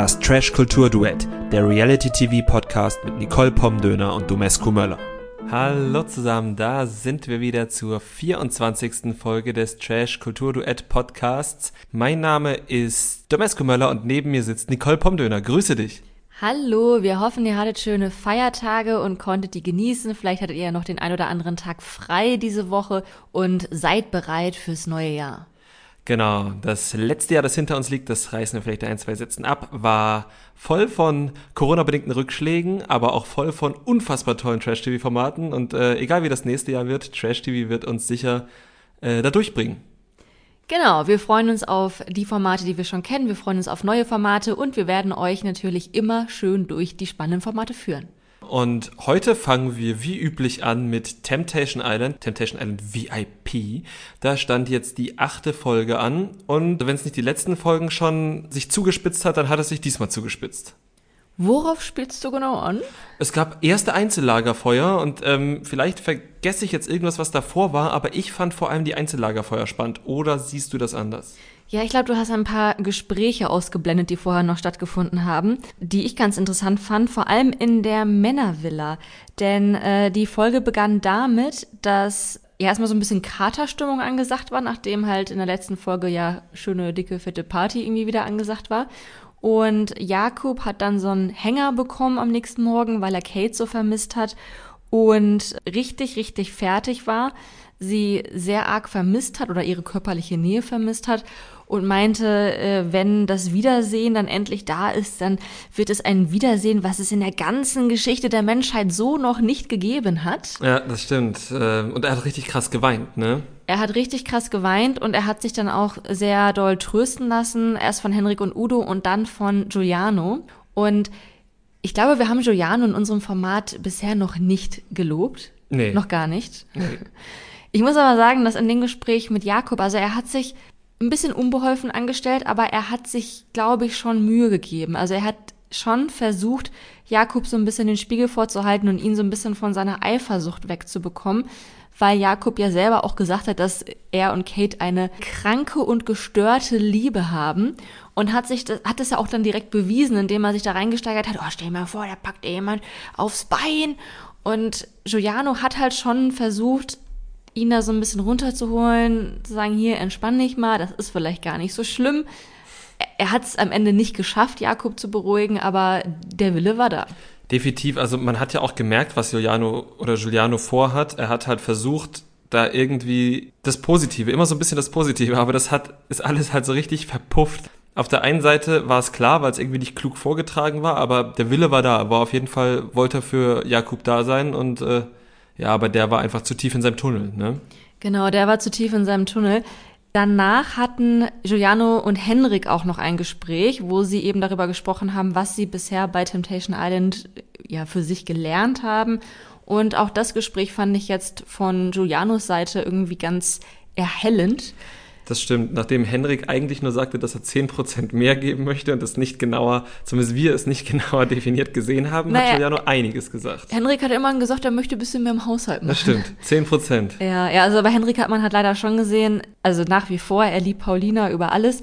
Das Trash Kultur Duett, der Reality TV Podcast mit Nicole Pomdöner und Domescu Möller. Hallo zusammen, da sind wir wieder zur 24. Folge des Trash Kultur Duett Podcasts. Mein Name ist Domescu Möller und neben mir sitzt Nicole Pomdöner. Grüße dich. Hallo, wir hoffen, ihr hattet schöne Feiertage und konntet die genießen. Vielleicht hattet ihr ja noch den ein oder anderen Tag frei diese Woche und seid bereit fürs neue Jahr. Genau, das letzte Jahr, das hinter uns liegt, das reißen wir vielleicht ein, zwei Sätzen ab, war voll von Corona-bedingten Rückschlägen, aber auch voll von unfassbar tollen Trash-TV-Formaten. Und äh, egal wie das nächste Jahr wird, Trash-TV wird uns sicher äh, da durchbringen. Genau, wir freuen uns auf die Formate, die wir schon kennen. Wir freuen uns auf neue Formate und wir werden euch natürlich immer schön durch die spannenden Formate führen. Und heute fangen wir wie üblich an mit Temptation Island, Temptation Island VIP. Da stand jetzt die achte Folge an und wenn es nicht die letzten Folgen schon sich zugespitzt hat, dann hat es sich diesmal zugespitzt. Worauf spielst du genau an? Es gab erste Einzellagerfeuer und ähm, vielleicht vergesse ich jetzt irgendwas, was davor war, aber ich fand vor allem die Einzellagerfeuer spannend. Oder siehst du das anders? Ja, ich glaube, du hast ein paar Gespräche ausgeblendet, die vorher noch stattgefunden haben, die ich ganz interessant fand, vor allem in der Männervilla. Denn äh, die Folge begann damit, dass ja erstmal so ein bisschen Katerstimmung angesagt war, nachdem halt in der letzten Folge ja schöne, dicke, fette Party irgendwie wieder angesagt war. Und Jakob hat dann so einen Hänger bekommen am nächsten Morgen, weil er Kate so vermisst hat und richtig, richtig fertig war, sie sehr arg vermisst hat oder ihre körperliche Nähe vermisst hat und meinte, äh, wenn das Wiedersehen dann endlich da ist, dann wird es ein Wiedersehen, was es in der ganzen Geschichte der Menschheit so noch nicht gegeben hat. Ja, das stimmt. Äh, und er hat richtig krass geweint, ne? Er hat richtig krass geweint und er hat sich dann auch sehr doll trösten lassen, erst von Henrik und Udo und dann von Giuliano. Und ich glaube, wir haben Giuliano in unserem Format bisher noch nicht gelobt. Nee. Noch gar nicht. Nee. Ich muss aber sagen, dass in dem Gespräch mit Jakob, also er hat sich ein bisschen unbeholfen angestellt, aber er hat sich, glaube ich, schon Mühe gegeben. Also er hat schon versucht, Jakob so ein bisschen den Spiegel vorzuhalten und ihn so ein bisschen von seiner Eifersucht wegzubekommen, weil Jakob ja selber auch gesagt hat, dass er und Kate eine kranke und gestörte Liebe haben und hat sich das, hat es ja auch dann direkt bewiesen, indem er sich da reingesteigert hat, oh, stell dir mal vor, da packt jemand aufs Bein und Giuliano hat halt schon versucht, ihn da so ein bisschen runterzuholen, zu sagen, hier, entspann dich mal, das ist vielleicht gar nicht so schlimm. Er hat es am Ende nicht geschafft, Jakob zu beruhigen, aber der Wille war da. Definitiv, also man hat ja auch gemerkt, was Giuliano oder Giuliano vorhat. Er hat halt versucht, da irgendwie das Positive, immer so ein bisschen das Positive, aber das hat, ist alles halt so richtig verpufft. Auf der einen Seite war es klar, weil es irgendwie nicht klug vorgetragen war, aber der Wille war da, war auf jeden Fall, wollte er für Jakob da sein und äh, ja, aber der war einfach zu tief in seinem Tunnel, ne? Genau, der war zu tief in seinem Tunnel. Danach hatten Giuliano und Henrik auch noch ein Gespräch, wo sie eben darüber gesprochen haben, was sie bisher bei Temptation Island ja für sich gelernt haben. Und auch das Gespräch fand ich jetzt von Giulianos Seite irgendwie ganz erhellend. Das stimmt. Nachdem Henrik eigentlich nur sagte, dass er 10% mehr geben möchte und das nicht genauer, zumindest wir es nicht genauer definiert gesehen haben, naja, hat Giuliano einiges gesagt. Henrik hat immer gesagt, er möchte ein bisschen mehr im Haushalt machen. Das stimmt. 10%. Ja, ja, also bei Henrik hat man halt leider schon gesehen, also nach wie vor, er liebt Paulina über alles,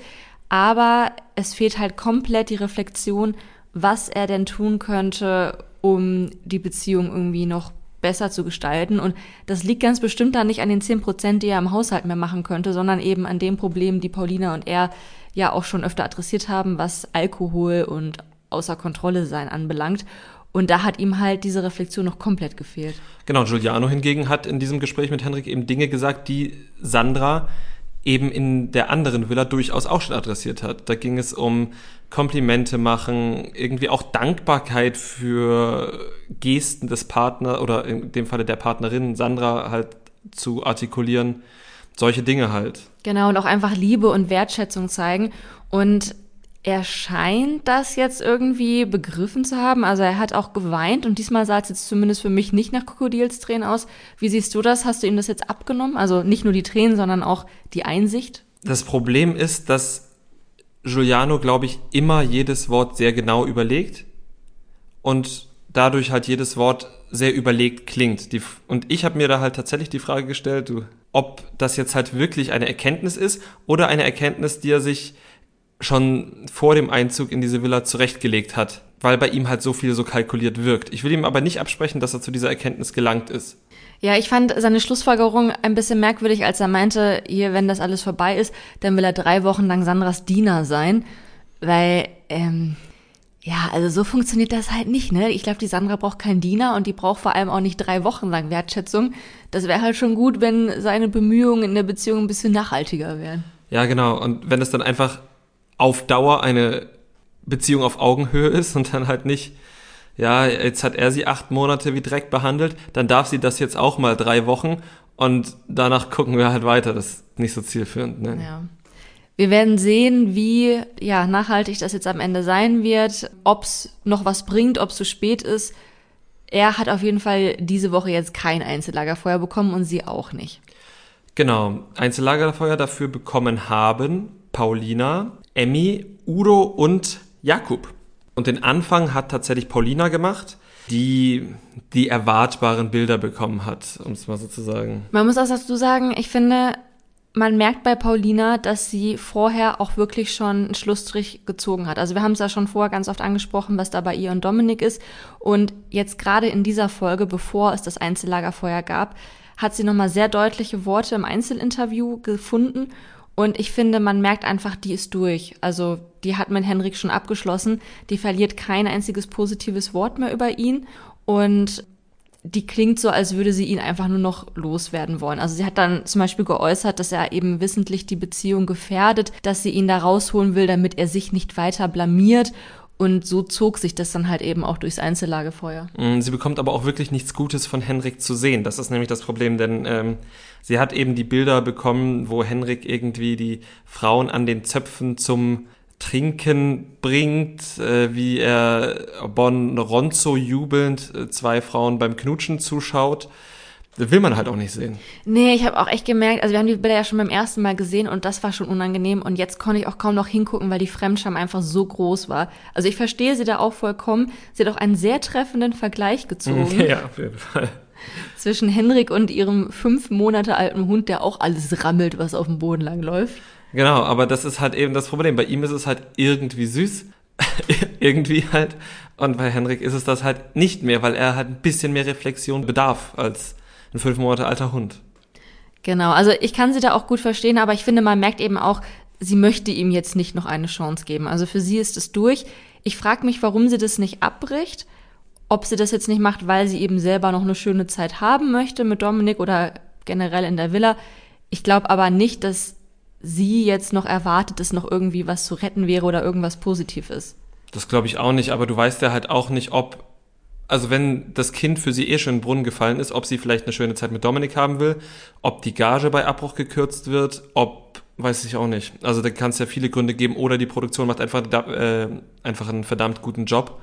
aber es fehlt halt komplett die Reflexion, was er denn tun könnte, um die Beziehung irgendwie noch besser zu gestalten. Und das liegt ganz bestimmt da nicht an den 10 Prozent, die er im Haushalt mehr machen könnte, sondern eben an dem Problem, die Paulina und er ja auch schon öfter adressiert haben, was Alkohol und außer Kontrolle sein anbelangt. Und da hat ihm halt diese Reflexion noch komplett gefehlt. Genau, Giuliano hingegen hat in diesem Gespräch mit Henrik eben Dinge gesagt, die Sandra eben in der anderen Villa durchaus auch schon adressiert hat. Da ging es um Komplimente machen, irgendwie auch Dankbarkeit für Gesten des Partners oder in dem Falle der Partnerin Sandra halt zu artikulieren. Solche Dinge halt. Genau, und auch einfach Liebe und Wertschätzung zeigen. Und er scheint das jetzt irgendwie begriffen zu haben. Also er hat auch geweint und diesmal sah es jetzt zumindest für mich nicht nach Krokodilstränen aus. Wie siehst du das? Hast du ihm das jetzt abgenommen? Also nicht nur die Tränen, sondern auch die Einsicht? Das Problem ist, dass Giuliano, glaube ich, immer jedes Wort sehr genau überlegt und dadurch halt jedes Wort sehr überlegt klingt. Die, und ich habe mir da halt tatsächlich die Frage gestellt, du, ob das jetzt halt wirklich eine Erkenntnis ist oder eine Erkenntnis, die er sich schon vor dem Einzug in diese Villa zurechtgelegt hat, weil bei ihm halt so viel so kalkuliert wirkt. Ich will ihm aber nicht absprechen, dass er zu dieser Erkenntnis gelangt ist. Ja, ich fand seine Schlussfolgerung ein bisschen merkwürdig, als er meinte, hier, wenn das alles vorbei ist, dann will er drei Wochen lang Sandras Diener sein, weil, ähm, ja, also so funktioniert das halt nicht, ne? Ich glaube, die Sandra braucht keinen Diener und die braucht vor allem auch nicht drei Wochen lang Wertschätzung. Das wäre halt schon gut, wenn seine Bemühungen in der Beziehung ein bisschen nachhaltiger wären. Ja, genau. Und wenn es dann einfach auf Dauer eine Beziehung auf Augenhöhe ist und dann halt nicht, ja, jetzt hat er sie acht Monate wie Dreck behandelt, dann darf sie das jetzt auch mal drei Wochen und danach gucken wir halt weiter. Das ist nicht so zielführend. Ne? Ja. Wir werden sehen, wie ja, nachhaltig das jetzt am Ende sein wird, ob es noch was bringt, ob es zu spät ist. Er hat auf jeden Fall diese Woche jetzt kein Einzellagerfeuer bekommen und sie auch nicht. Genau, Einzellagerfeuer dafür bekommen haben Paulina, Emmy, Udo und Jakub. Und den Anfang hat tatsächlich Paulina gemacht, die die erwartbaren Bilder bekommen hat, um es mal so zu sagen. Man muss auch dazu sagen, ich finde, man merkt bei Paulina, dass sie vorher auch wirklich schon einen Schlussstrich gezogen hat. Also wir haben es ja schon vorher ganz oft angesprochen, was da bei ihr und Dominik ist. Und jetzt gerade in dieser Folge, bevor es das Einzellagerfeuer gab, hat sie nochmal sehr deutliche Worte im Einzelinterview gefunden und ich finde, man merkt einfach, die ist durch. Also die hat mit Henrik schon abgeschlossen. Die verliert kein einziges positives Wort mehr über ihn. Und die klingt so, als würde sie ihn einfach nur noch loswerden wollen. Also sie hat dann zum Beispiel geäußert, dass er eben wissentlich die Beziehung gefährdet, dass sie ihn da rausholen will, damit er sich nicht weiter blamiert. Und so zog sich das dann halt eben auch durchs Einzellagefeuer. Mm, sie bekommt aber auch wirklich nichts Gutes von Henrik zu sehen. Das ist nämlich das Problem, denn ähm, sie hat eben die Bilder bekommen, wo Henrik irgendwie die Frauen an den Zöpfen zum Trinken bringt, äh, wie er Bon Ronzo jubelnd äh, zwei Frauen beim Knutschen zuschaut. Das will man halt auch nicht sehen. Nee, ich habe auch echt gemerkt, also wir haben die Bilder ja schon beim ersten Mal gesehen und das war schon unangenehm und jetzt konnte ich auch kaum noch hingucken, weil die Fremdscham einfach so groß war. Also ich verstehe sie da auch vollkommen. Sie hat auch einen sehr treffenden Vergleich gezogen. Ja, auf jeden Fall. Zwischen Henrik und ihrem fünf Monate alten Hund, der auch alles rammelt, was auf dem Boden lang läuft. Genau, aber das ist halt eben das Problem. Bei ihm ist es halt irgendwie süß. irgendwie halt. Und bei Henrik ist es das halt nicht mehr, weil er halt ein bisschen mehr Reflexion bedarf als ein fünf Monate alter Hund. Genau, also ich kann sie da auch gut verstehen, aber ich finde, man merkt eben auch, sie möchte ihm jetzt nicht noch eine Chance geben. Also für sie ist es durch. Ich frage mich, warum sie das nicht abbricht. Ob sie das jetzt nicht macht, weil sie eben selber noch eine schöne Zeit haben möchte mit Dominik oder generell in der Villa. Ich glaube aber nicht, dass sie jetzt noch erwartet, dass noch irgendwie was zu retten wäre oder irgendwas positiv ist. Das glaube ich auch nicht, aber du weißt ja halt auch nicht, ob also wenn das Kind für sie eh schon in den Brunnen gefallen ist, ob sie vielleicht eine schöne Zeit mit Dominik haben will, ob die Gage bei Abbruch gekürzt wird, ob, weiß ich auch nicht. Also da kann es ja viele Gründe geben oder die Produktion macht einfach, äh, einfach einen verdammt guten Job,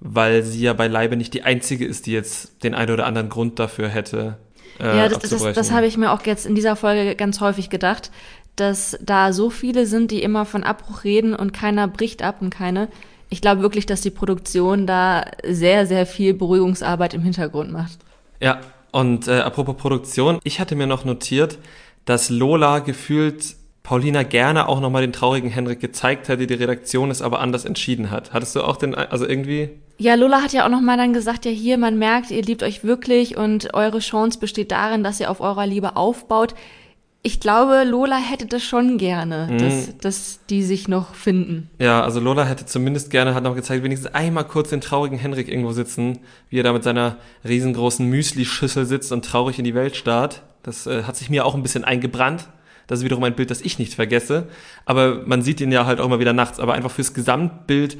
weil sie ja beileibe nicht die einzige ist, die jetzt den einen oder anderen Grund dafür hätte. Äh, ja, das, das, das habe ich mir auch jetzt in dieser Folge ganz häufig gedacht, dass da so viele sind, die immer von Abbruch reden und keiner bricht ab und keine ich glaube wirklich, dass die Produktion da sehr, sehr viel Beruhigungsarbeit im Hintergrund macht. Ja, und äh, apropos Produktion, ich hatte mir noch notiert, dass Lola gefühlt Paulina gerne auch nochmal den traurigen Henrik gezeigt hätte, die Redaktion es aber anders entschieden hat. Hattest du auch den, also irgendwie? Ja, Lola hat ja auch nochmal dann gesagt, ja hier, man merkt, ihr liebt euch wirklich und eure Chance besteht darin, dass ihr auf eurer Liebe aufbaut ich glaube, Lola hätte das schon gerne, mhm. dass, dass die sich noch finden. Ja, also Lola hätte zumindest gerne, hat noch gezeigt, wenigstens einmal kurz den traurigen Henrik irgendwo sitzen, wie er da mit seiner riesengroßen Müsli-Schüssel sitzt und traurig in die Welt starrt. Das äh, hat sich mir auch ein bisschen eingebrannt. Das ist wiederum ein Bild, das ich nicht vergesse. Aber man sieht ihn ja halt auch immer wieder nachts. Aber einfach fürs Gesamtbild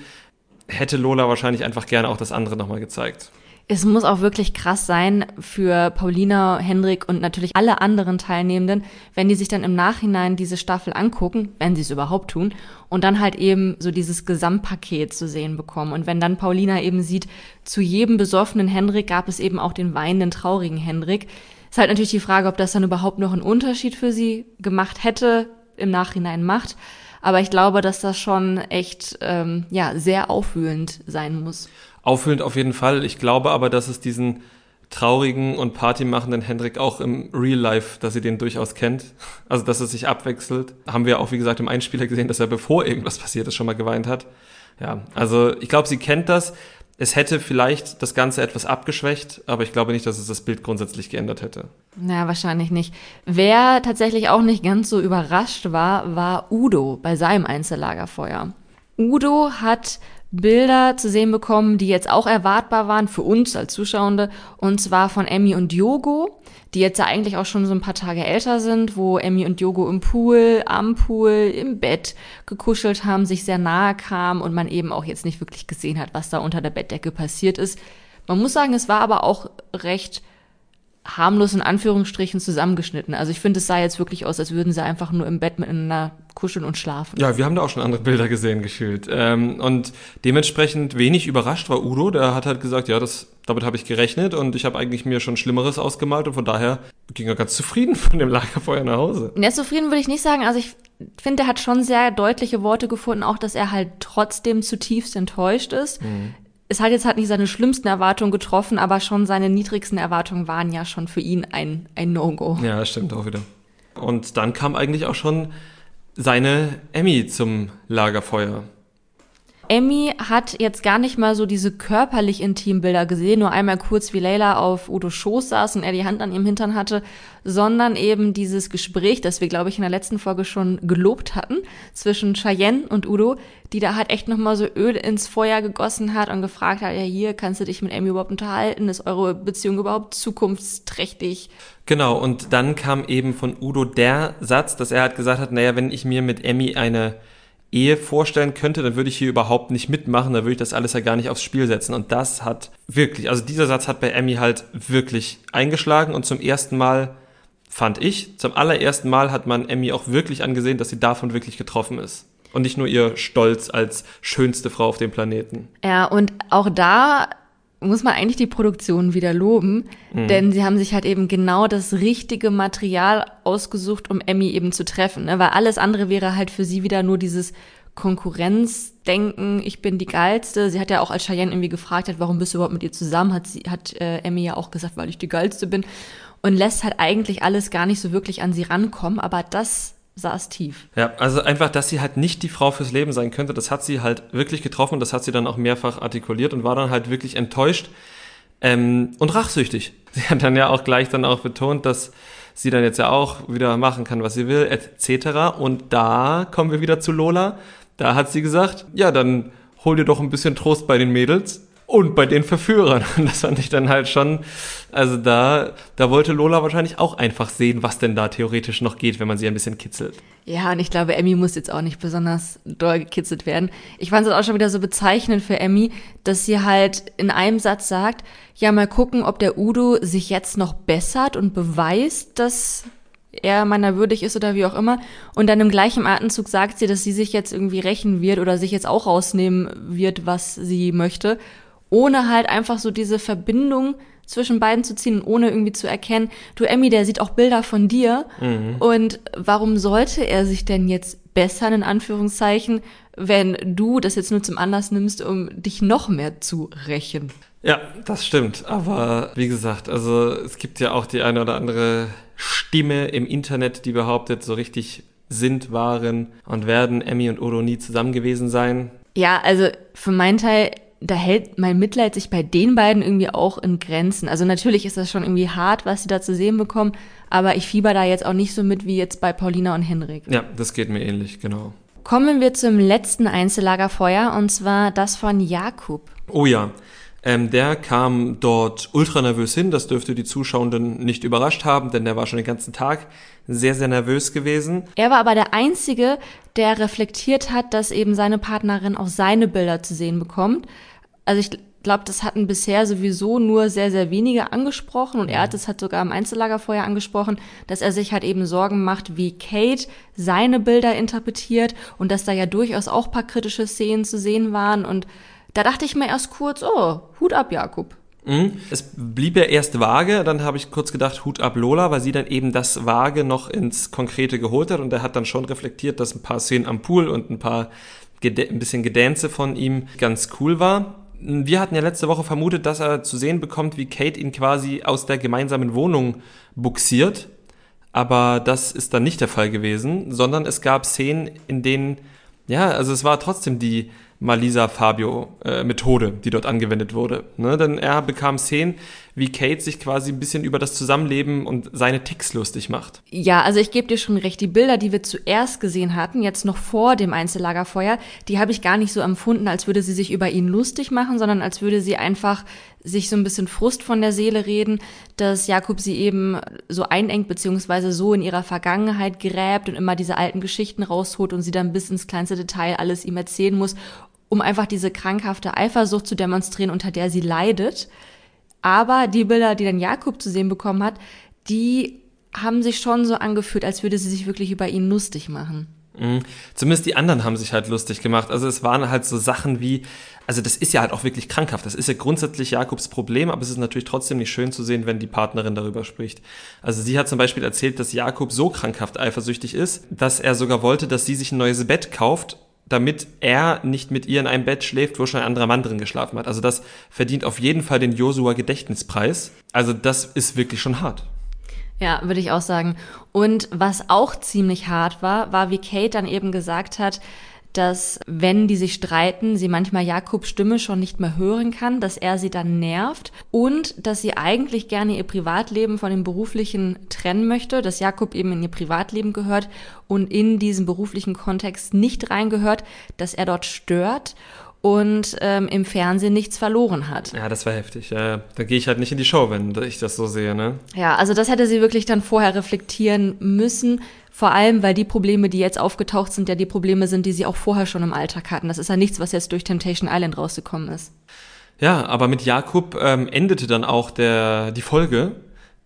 hätte Lola wahrscheinlich einfach gerne auch das andere nochmal gezeigt es muss auch wirklich krass sein für Paulina, Hendrik und natürlich alle anderen Teilnehmenden, wenn die sich dann im Nachhinein diese Staffel angucken, wenn sie es überhaupt tun, und dann halt eben so dieses Gesamtpaket zu sehen bekommen. Und wenn dann Paulina eben sieht, zu jedem besoffenen Hendrik gab es eben auch den weinenden, traurigen Hendrik, ist halt natürlich die Frage, ob das dann überhaupt noch einen Unterschied für sie gemacht hätte, im Nachhinein macht. Aber ich glaube, dass das schon echt ähm, ja sehr aufwühlend sein muss. Auffüllend auf jeden Fall. Ich glaube aber, dass es diesen traurigen und partymachenden Hendrik auch im Real Life, dass sie den durchaus kennt. Also, dass es sich abwechselt. Haben wir auch, wie gesagt, im Einspieler gesehen, dass er, bevor irgendwas passiert ist, schon mal geweint hat. Ja, also ich glaube, sie kennt das. Es hätte vielleicht das Ganze etwas abgeschwächt, aber ich glaube nicht, dass es das Bild grundsätzlich geändert hätte. Na, wahrscheinlich nicht. Wer tatsächlich auch nicht ganz so überrascht war, war Udo bei seinem Einzellagerfeuer. Udo hat Bilder zu sehen bekommen, die jetzt auch erwartbar waren für uns als Zuschauende, und zwar von Emmy und Yogo, die jetzt ja eigentlich auch schon so ein paar Tage älter sind, wo Emmy und Yogo im Pool, am Pool, im Bett gekuschelt haben, sich sehr nahe kamen und man eben auch jetzt nicht wirklich gesehen hat, was da unter der Bettdecke passiert ist. Man muss sagen, es war aber auch recht harmlos in Anführungsstrichen zusammengeschnitten. Also ich finde, es sah jetzt wirklich aus, als würden sie einfach nur im Bett miteinander kuscheln und schlafen. Ja, wir haben da auch schon andere Bilder gesehen, gefühlt. Ähm, und dementsprechend wenig überrascht war Udo. Der hat halt gesagt, ja, das, damit habe ich gerechnet und ich habe eigentlich mir schon Schlimmeres ausgemalt und von daher ging er ganz zufrieden von dem Lagerfeuer nach Hause. Ja, zufrieden würde ich nicht sagen. Also ich finde, er hat schon sehr deutliche Worte gefunden, auch dass er halt trotzdem zutiefst enttäuscht ist. Mhm es hat jetzt halt nicht seine schlimmsten Erwartungen getroffen, aber schon seine niedrigsten Erwartungen waren ja schon für ihn ein, ein No-Go. Ja, das stimmt auch wieder. Und dann kam eigentlich auch schon seine Emmy zum Lagerfeuer. Emmy hat jetzt gar nicht mal so diese körperlich intimen Bilder gesehen, nur einmal kurz, wie Leila auf Udo Schoß saß und er die Hand an ihrem Hintern hatte, sondern eben dieses Gespräch, das wir, glaube ich, in der letzten Folge schon gelobt hatten, zwischen Cheyenne und Udo, die da halt echt nochmal so Öl ins Feuer gegossen hat und gefragt hat, ja hier, kannst du dich mit Emmy überhaupt unterhalten? Ist eure Beziehung überhaupt zukunftsträchtig? Genau, und dann kam eben von Udo der Satz, dass er halt gesagt hat, naja, wenn ich mir mit Emmy eine Ehe vorstellen könnte, dann würde ich hier überhaupt nicht mitmachen, dann würde ich das alles ja gar nicht aufs Spiel setzen. Und das hat wirklich, also dieser Satz hat bei Emmy halt wirklich eingeschlagen und zum ersten Mal fand ich, zum allerersten Mal hat man Emmy auch wirklich angesehen, dass sie davon wirklich getroffen ist. Und nicht nur ihr Stolz als schönste Frau auf dem Planeten. Ja, und auch da muss man eigentlich die Produktion wieder loben, mhm. denn sie haben sich halt eben genau das richtige Material ausgesucht, um Emmy eben zu treffen, ne? weil alles andere wäre halt für sie wieder nur dieses Konkurrenzdenken, ich bin die geilste. Sie hat ja auch als Cheyenne irgendwie gefragt hat, warum bist du überhaupt mit ihr zusammen, hat sie hat äh, Emmy ja auch gesagt, weil ich die geilste bin und lässt halt eigentlich alles gar nicht so wirklich an sie rankommen, aber das saß tief. Ja, also einfach, dass sie halt nicht die Frau fürs Leben sein könnte, das hat sie halt wirklich getroffen das hat sie dann auch mehrfach artikuliert und war dann halt wirklich enttäuscht ähm, und rachsüchtig. Sie hat dann ja auch gleich dann auch betont, dass sie dann jetzt ja auch wieder machen kann, was sie will, etc. Und da kommen wir wieder zu Lola. Da hat sie gesagt, ja, dann hol dir doch ein bisschen Trost bei den Mädels und bei den Verführern. Das fand ich dann halt schon, also da, da wollte Lola wahrscheinlich auch einfach sehen, was denn da theoretisch noch geht, wenn man sie ein bisschen kitzelt. Ja, und ich glaube, Emmy muss jetzt auch nicht besonders doll gekitzelt werden. Ich fand es auch schon wieder so bezeichnend für Emmy, dass sie halt in einem Satz sagt, ja, mal gucken, ob der Udo sich jetzt noch bessert und beweist, dass er meiner würdig ist oder wie auch immer. Und dann im gleichen Atemzug sagt sie, dass sie sich jetzt irgendwie rächen wird oder sich jetzt auch rausnehmen wird, was sie möchte ohne halt einfach so diese Verbindung zwischen beiden zu ziehen, ohne irgendwie zu erkennen, du Emmy, der sieht auch Bilder von dir. Mhm. Und warum sollte er sich denn jetzt bessern, in Anführungszeichen, wenn du das jetzt nur zum Anlass nimmst, um dich noch mehr zu rächen? Ja, das stimmt. Aber wie gesagt, also es gibt ja auch die eine oder andere Stimme im Internet, die behauptet, so richtig sind, waren und werden Emmy und Odo nie zusammen gewesen sein. Ja, also für meinen Teil da hält mein Mitleid sich bei den beiden irgendwie auch in Grenzen. Also natürlich ist das schon irgendwie hart, was sie da zu sehen bekommen, aber ich fieber da jetzt auch nicht so mit wie jetzt bei Paulina und Henrik. Ja, das geht mir ähnlich, genau. Kommen wir zum letzten Einzellagerfeuer und zwar das von Jakub. Oh ja. Ähm, der kam dort ultra nervös hin. Das dürfte die Zuschauenden nicht überrascht haben, denn der war schon den ganzen Tag sehr, sehr nervös gewesen. Er war aber der Einzige, der reflektiert hat, dass eben seine Partnerin auch seine Bilder zu sehen bekommt also ich glaube, das hatten bisher sowieso nur sehr, sehr wenige angesprochen und er hat es halt sogar im Einzellagerfeuer angesprochen, dass er sich halt eben Sorgen macht, wie Kate seine Bilder interpretiert und dass da ja durchaus auch paar kritische Szenen zu sehen waren und da dachte ich mir erst kurz, oh, Hut ab, Jakob. Mhm. Es blieb ja erst vage, dann habe ich kurz gedacht, Hut ab Lola, weil sie dann eben das vage noch ins Konkrete geholt hat und er hat dann schon reflektiert, dass ein paar Szenen am Pool und ein paar ein bisschen Gedänze von ihm ganz cool war. Wir hatten ja letzte Woche vermutet, dass er zu sehen bekommt, wie Kate ihn quasi aus der gemeinsamen Wohnung buxiert. Aber das ist dann nicht der Fall gewesen, sondern es gab Szenen, in denen, ja, also es war trotzdem die Malisa Fabio äh, Methode, die dort angewendet wurde. Ne? Denn er bekam Szenen, wie Kate sich quasi ein bisschen über das Zusammenleben und seine Ticks lustig macht. Ja, also ich gebe dir schon recht. Die Bilder, die wir zuerst gesehen hatten, jetzt noch vor dem Einzellagerfeuer, die habe ich gar nicht so empfunden, als würde sie sich über ihn lustig machen, sondern als würde sie einfach sich so ein bisschen Frust von der Seele reden, dass Jakob sie eben so einengt, beziehungsweise so in ihrer Vergangenheit gräbt und immer diese alten Geschichten rausholt und sie dann bis ins kleinste Detail alles ihm erzählen muss, um einfach diese krankhafte Eifersucht zu demonstrieren, unter der sie leidet. Aber die Bilder, die dann Jakob zu sehen bekommen hat, die haben sich schon so angefühlt, als würde sie sich wirklich über ihn lustig machen. Mhm. Zumindest die anderen haben sich halt lustig gemacht. Also es waren halt so Sachen wie, also das ist ja halt auch wirklich krankhaft. Das ist ja grundsätzlich Jakobs Problem, aber es ist natürlich trotzdem nicht schön zu sehen, wenn die Partnerin darüber spricht. Also sie hat zum Beispiel erzählt, dass Jakob so krankhaft eifersüchtig ist, dass er sogar wollte, dass sie sich ein neues Bett kauft, damit er nicht mit ihr in einem Bett schläft, wo schon ein anderer Mann drin geschlafen hat. Also das verdient auf jeden Fall den Josua Gedächtnispreis. Also das ist wirklich schon hart. Ja, würde ich auch sagen. Und was auch ziemlich hart war, war, wie Kate dann eben gesagt hat, dass wenn die sich streiten, sie manchmal Jakobs Stimme schon nicht mehr hören kann, dass er sie dann nervt und dass sie eigentlich gerne ihr Privatleben von dem beruflichen trennen möchte, dass Jakob eben in ihr Privatleben gehört und in diesen beruflichen Kontext nicht reingehört, dass er dort stört und ähm, im Fernsehen nichts verloren hat. Ja, das war heftig. Ja, da gehe ich halt nicht in die Show, wenn ich das so sehe, ne? Ja, also das hätte sie wirklich dann vorher reflektieren müssen. Vor allem, weil die Probleme, die jetzt aufgetaucht sind, ja die Probleme sind, die sie auch vorher schon im Alltag hatten. Das ist ja nichts, was jetzt durch Temptation Island rausgekommen ist. Ja, aber mit Jakob ähm, endete dann auch der, die Folge.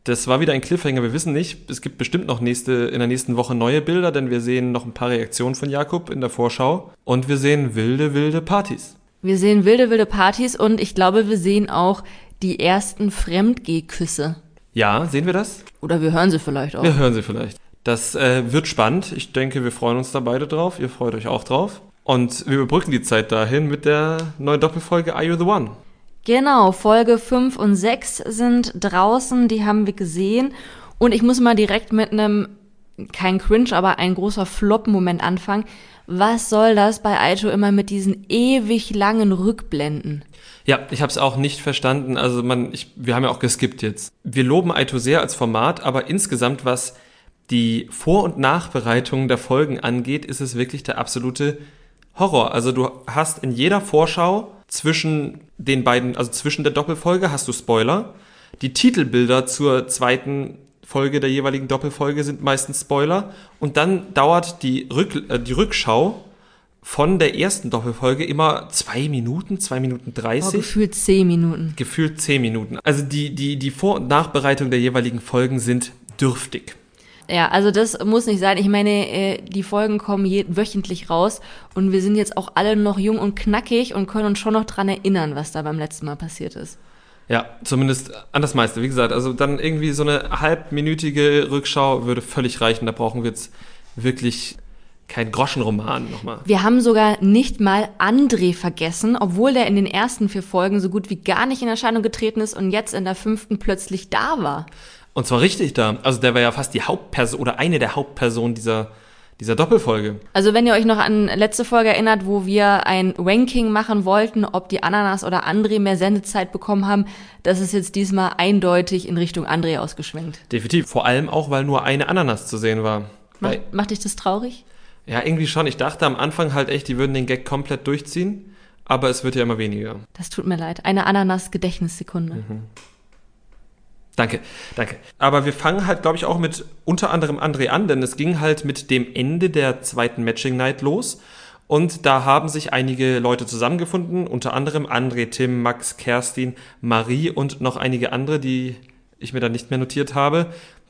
Das war wieder ein Cliffhanger. Wir wissen nicht, es gibt bestimmt noch nächste, in der nächsten Woche neue Bilder, denn wir sehen noch ein paar Reaktionen von Jakob in der Vorschau. Und wir sehen wilde, wilde Partys. Wir sehen wilde, wilde Partys und ich glaube, wir sehen auch die ersten Fremdgehküsse. Ja, sehen wir das? Oder wir hören sie vielleicht auch. Wir hören sie vielleicht. Das äh, wird spannend. Ich denke, wir freuen uns da beide drauf. Ihr freut euch auch drauf. Und wir überbrücken die Zeit dahin mit der neuen Doppelfolge Are You the One? Genau, Folge 5 und 6 sind draußen, die haben wir gesehen. Und ich muss mal direkt mit einem, kein Cringe, aber ein großer Flop-Moment anfangen. Was soll das bei Aito immer mit diesen ewig langen Rückblenden? Ja, ich habe es auch nicht verstanden. Also man, ich, wir haben ja auch geskippt jetzt. Wir loben Aito sehr als Format, aber insgesamt was die Vor- und Nachbereitung der Folgen angeht, ist es wirklich der absolute Horror. Also du hast in jeder Vorschau zwischen den beiden, also zwischen der Doppelfolge hast du Spoiler. Die Titelbilder zur zweiten Folge der jeweiligen Doppelfolge sind meistens Spoiler. Und dann dauert die, Rück, äh, die Rückschau von der ersten Doppelfolge immer zwei Minuten, zwei Minuten dreißig. Oh, gefühlt zehn Minuten. Gefühlt zehn Minuten. Also die, die, die Vor- und Nachbereitung der jeweiligen Folgen sind dürftig. Ja, also das muss nicht sein. Ich meine, äh, die Folgen kommen je, wöchentlich raus und wir sind jetzt auch alle noch jung und knackig und können uns schon noch dran erinnern, was da beim letzten Mal passiert ist. Ja, zumindest an das meiste. Wie gesagt, also dann irgendwie so eine halbminütige Rückschau würde völlig reichen. Da brauchen wir jetzt wirklich kein Groschenroman nochmal. Wir haben sogar nicht mal André vergessen, obwohl der in den ersten vier Folgen so gut wie gar nicht in Erscheinung getreten ist und jetzt in der fünften plötzlich da war. Und zwar richtig da. Also der war ja fast die Hauptperson oder eine der Hauptpersonen dieser, dieser Doppelfolge. Also wenn ihr euch noch an letzte Folge erinnert, wo wir ein Ranking machen wollten, ob die Ananas oder André mehr Sendezeit bekommen haben, das ist jetzt diesmal eindeutig in Richtung André ausgeschwenkt. Definitiv. Vor allem auch, weil nur eine Ananas zu sehen war. Macht, macht dich das traurig? Ja, irgendwie schon. Ich dachte am Anfang halt echt, die würden den Gag komplett durchziehen, aber es wird ja immer weniger. Das tut mir leid. Eine Ananas-Gedächtnissekunde. Mhm. Danke, danke. Aber wir fangen halt, glaube ich, auch mit unter anderem André an, denn es ging halt mit dem Ende der zweiten Matching Night los. Und da haben sich einige Leute zusammengefunden, unter anderem André, Tim, Max, Kerstin, Marie und noch einige andere, die ich mir dann nicht mehr notiert habe,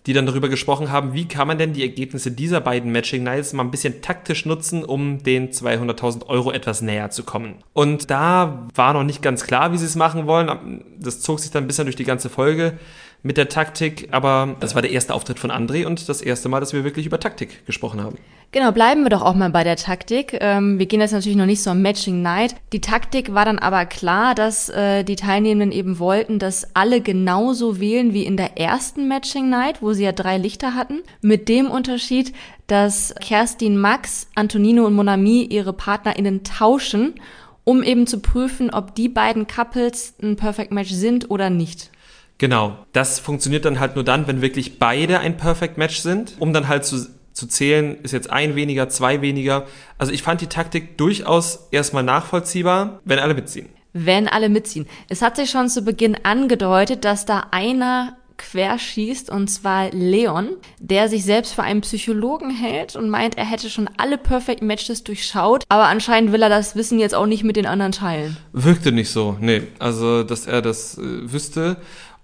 die dann darüber gesprochen haben, wie kann man denn die Ergebnisse dieser beiden Matching Nights mal ein bisschen taktisch nutzen, um den 200.000 Euro etwas näher zu kommen. Und da war noch nicht ganz klar, wie sie es machen wollen. Das zog sich dann ein bisschen durch die ganze Folge mit der Taktik, aber das war der erste Auftritt von André und das erste Mal, dass wir wirklich über Taktik gesprochen haben. Genau, bleiben wir doch auch mal bei der Taktik. Ähm, wir gehen jetzt natürlich noch nicht so am Matching Night. Die Taktik war dann aber klar, dass äh, die Teilnehmenden eben wollten, dass alle genauso wählen wie in der ersten Matching Night, wo sie ja drei Lichter hatten. Mit dem Unterschied, dass Kerstin, Max, Antonino und Monami ihre PartnerInnen tauschen, um eben zu prüfen, ob die beiden Couples ein Perfect Match sind oder nicht. Genau. Das funktioniert dann halt nur dann, wenn wirklich beide ein Perfect Match sind, um dann halt zu zu zählen, ist jetzt ein weniger, zwei weniger. Also ich fand die Taktik durchaus erstmal nachvollziehbar, wenn alle mitziehen. Wenn alle mitziehen. Es hat sich schon zu Beginn angedeutet, dass da einer querschießt, und zwar Leon, der sich selbst für einen Psychologen hält und meint, er hätte schon alle Perfect Matches durchschaut, aber anscheinend will er das Wissen jetzt auch nicht mit den anderen teilen. Wirkte nicht so, nee. Also, dass er das äh, wüsste.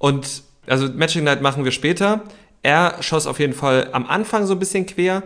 Und also Matching Night machen wir später. Er schoss auf jeden Fall am Anfang so ein bisschen quer.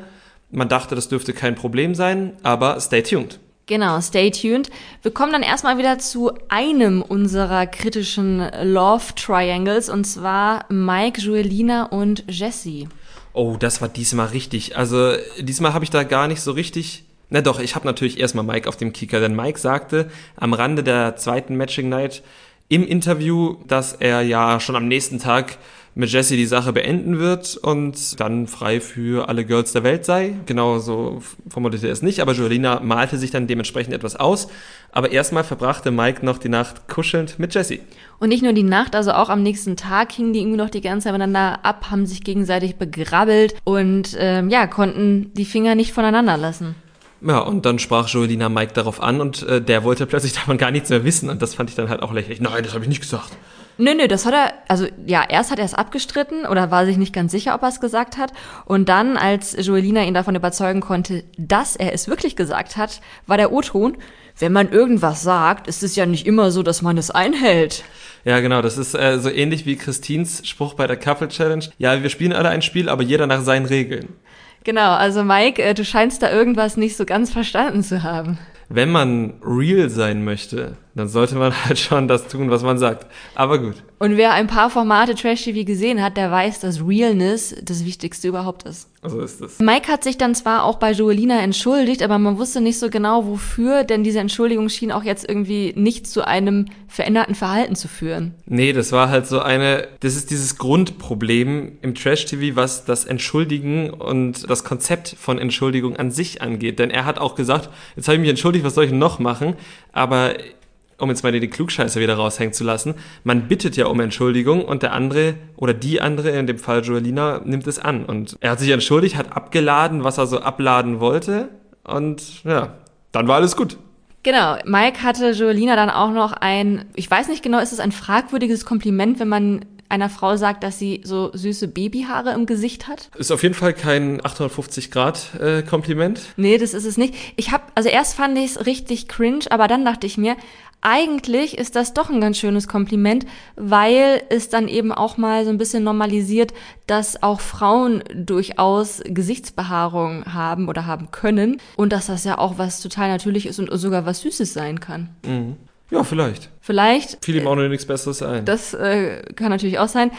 Man dachte, das dürfte kein Problem sein, aber stay tuned. Genau, stay tuned. Wir kommen dann erstmal wieder zu einem unserer kritischen Love Triangles und zwar Mike, Joelina und Jesse. Oh, das war diesmal richtig. Also diesmal habe ich da gar nicht so richtig. Na doch, ich habe natürlich erstmal Mike auf dem Kicker, denn Mike sagte am Rande der zweiten Matching Night im Interview, dass er ja schon am nächsten Tag mit Jesse die Sache beenden wird und dann frei für alle Girls der Welt sei. Genau so formulierte er es nicht, aber Jolina malte sich dann dementsprechend etwas aus. Aber erstmal verbrachte Mike noch die Nacht kuschelnd mit Jesse. Und nicht nur die Nacht, also auch am nächsten Tag hingen die irgendwie noch die ganze Zeit miteinander ab, haben sich gegenseitig begrabbelt und ähm, ja, konnten die Finger nicht voneinander lassen. Ja, und dann sprach Joelina Mike darauf an und äh, der wollte plötzlich davon gar nichts mehr wissen und das fand ich dann halt auch lächerlich. Nein, das habe ich nicht gesagt. Nö, nö, das hat er, also ja, erst hat er es abgestritten oder war sich nicht ganz sicher, ob er es gesagt hat. Und dann, als Joelina ihn davon überzeugen konnte, dass er es wirklich gesagt hat, war der O-Ton, wenn man irgendwas sagt, ist es ja nicht immer so, dass man es einhält. Ja, genau, das ist äh, so ähnlich wie Christins Spruch bei der Couple Challenge. Ja, wir spielen alle ein Spiel, aber jeder nach seinen Regeln. Genau, also Mike, äh, du scheinst da irgendwas nicht so ganz verstanden zu haben. Wenn man real sein möchte, dann sollte man halt schon das tun, was man sagt. Aber gut. Und wer ein paar Formate Trash TV gesehen hat, der weiß, dass Realness das Wichtigste überhaupt ist. Also ist es. Mike hat sich dann zwar auch bei Joelina entschuldigt, aber man wusste nicht so genau wofür, denn diese Entschuldigung schien auch jetzt irgendwie nicht zu einem veränderten Verhalten zu führen. Nee, das war halt so eine, das ist dieses Grundproblem im Trash TV, was das Entschuldigen und das Konzept von Entschuldigung an sich angeht. Denn er hat auch gesagt, jetzt habe ich mich entschuldigt, was soll ich noch machen? Aber um jetzt mal den Klugscheißer wieder raushängen zu lassen, man bittet ja um Entschuldigung und der andere oder die andere, in dem Fall Joelina, nimmt es an. Und er hat sich entschuldigt, hat abgeladen, was er so abladen wollte und ja, dann war alles gut. Genau, Mike hatte Joelina dann auch noch ein, ich weiß nicht genau, ist es ein fragwürdiges Kompliment, wenn man einer Frau sagt, dass sie so süße Babyhaare im Gesicht hat. Ist auf jeden Fall kein 850 Grad äh, Kompliment. Nee, das ist es nicht. Ich habe also erst fand ich es richtig cringe, aber dann dachte ich mir, eigentlich ist das doch ein ganz schönes Kompliment, weil es dann eben auch mal so ein bisschen normalisiert, dass auch Frauen durchaus Gesichtsbehaarung haben oder haben können und dass das ja auch was total natürlich ist und sogar was Süßes sein kann. Mhm. Ja, vielleicht. Vielleicht. Fiel ihm auch noch nichts Besseres ein. Das äh, kann natürlich auch sein.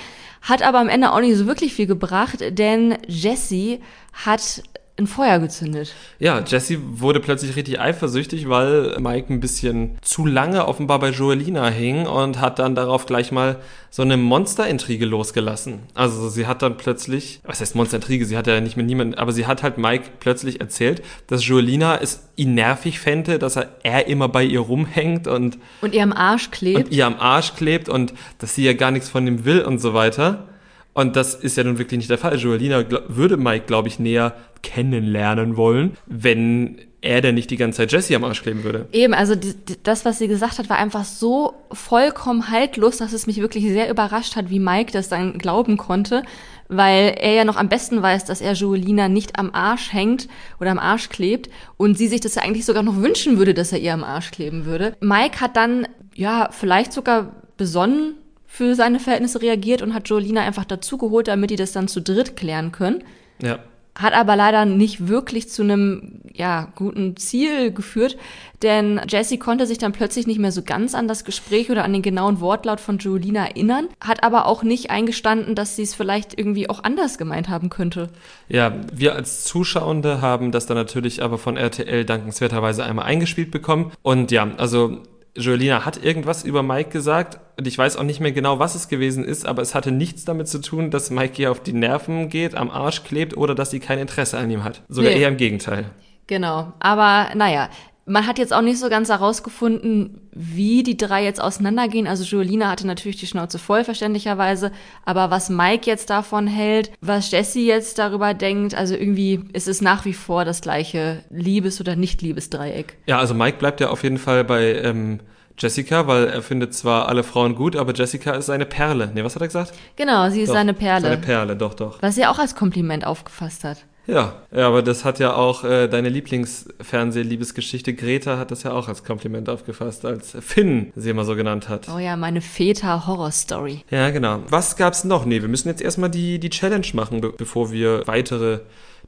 Hat aber am Ende auch nicht so wirklich viel gebracht, denn Jessie hat ein Feuer gezündet. Ja, Jesse wurde plötzlich richtig eifersüchtig, weil Mike ein bisschen zu lange offenbar bei Joelina hing und hat dann darauf gleich mal so eine Monsterintrige losgelassen. Also sie hat dann plötzlich, was heißt Monsterintrige? Sie hat ja nicht mit niemandem, aber sie hat halt Mike plötzlich erzählt, dass Joelina es ihn nervig fände, dass er, er immer bei ihr rumhängt und und ihr am Arsch klebt und ihr am Arsch klebt und dass sie ja gar nichts von ihm will und so weiter. Und das ist ja nun wirklich nicht der Fall. Joelina würde Mike, glaube ich, näher kennenlernen wollen, wenn er denn nicht die ganze Zeit Jesse am Arsch kleben würde. Eben, also die, das, was sie gesagt hat, war einfach so vollkommen haltlos, dass es mich wirklich sehr überrascht hat, wie Mike das dann glauben konnte, weil er ja noch am besten weiß, dass er Joelina nicht am Arsch hängt oder am Arsch klebt und sie sich das ja eigentlich sogar noch wünschen würde, dass er ihr am Arsch kleben würde. Mike hat dann, ja, vielleicht sogar besonnen für seine Verhältnisse reagiert und hat Joelina einfach dazugeholt, damit die das dann zu dritt klären können. Ja. hat aber leider nicht wirklich zu einem ja, guten Ziel geführt, denn Jessie konnte sich dann plötzlich nicht mehr so ganz an das Gespräch oder an den genauen Wortlaut von Julina erinnern, hat aber auch nicht eingestanden, dass sie es vielleicht irgendwie auch anders gemeint haben könnte. Ja, wir als Zuschauende haben das dann natürlich aber von RTL dankenswerterweise einmal eingespielt bekommen und ja, also Jolina hat irgendwas über Mike gesagt und ich weiß auch nicht mehr genau, was es gewesen ist, aber es hatte nichts damit zu tun, dass Mike ihr auf die Nerven geht, am Arsch klebt oder dass sie kein Interesse an ihm hat. Sogar nee. eher im Gegenteil. Genau, aber naja, man hat jetzt auch nicht so ganz herausgefunden, wie die drei jetzt auseinandergehen. Also Julina hatte natürlich die Schnauze voll, verständlicherweise. Aber was Mike jetzt davon hält, was Jesse jetzt darüber denkt, also irgendwie ist es nach wie vor das gleiche Liebes- oder Nicht-Liebes-Dreieck. Ja, also Mike bleibt ja auf jeden Fall bei ähm, Jessica, weil er findet zwar alle Frauen gut, aber Jessica ist seine Perle. Nee, was hat er gesagt? Genau, sie ist doch, seine Perle. Seine Perle, doch, doch. Was er auch als Kompliment aufgefasst hat. Ja, ja, aber das hat ja auch äh, deine Lieblingsfernseh-Liebesgeschichte Greta hat das ja auch als Kompliment aufgefasst, als Finn sie immer so genannt hat. Oh ja, meine Väter-Horror-Story. Ja, genau. Was gab's noch? Nee, wir müssen jetzt erstmal die, die Challenge machen, be bevor wir weitere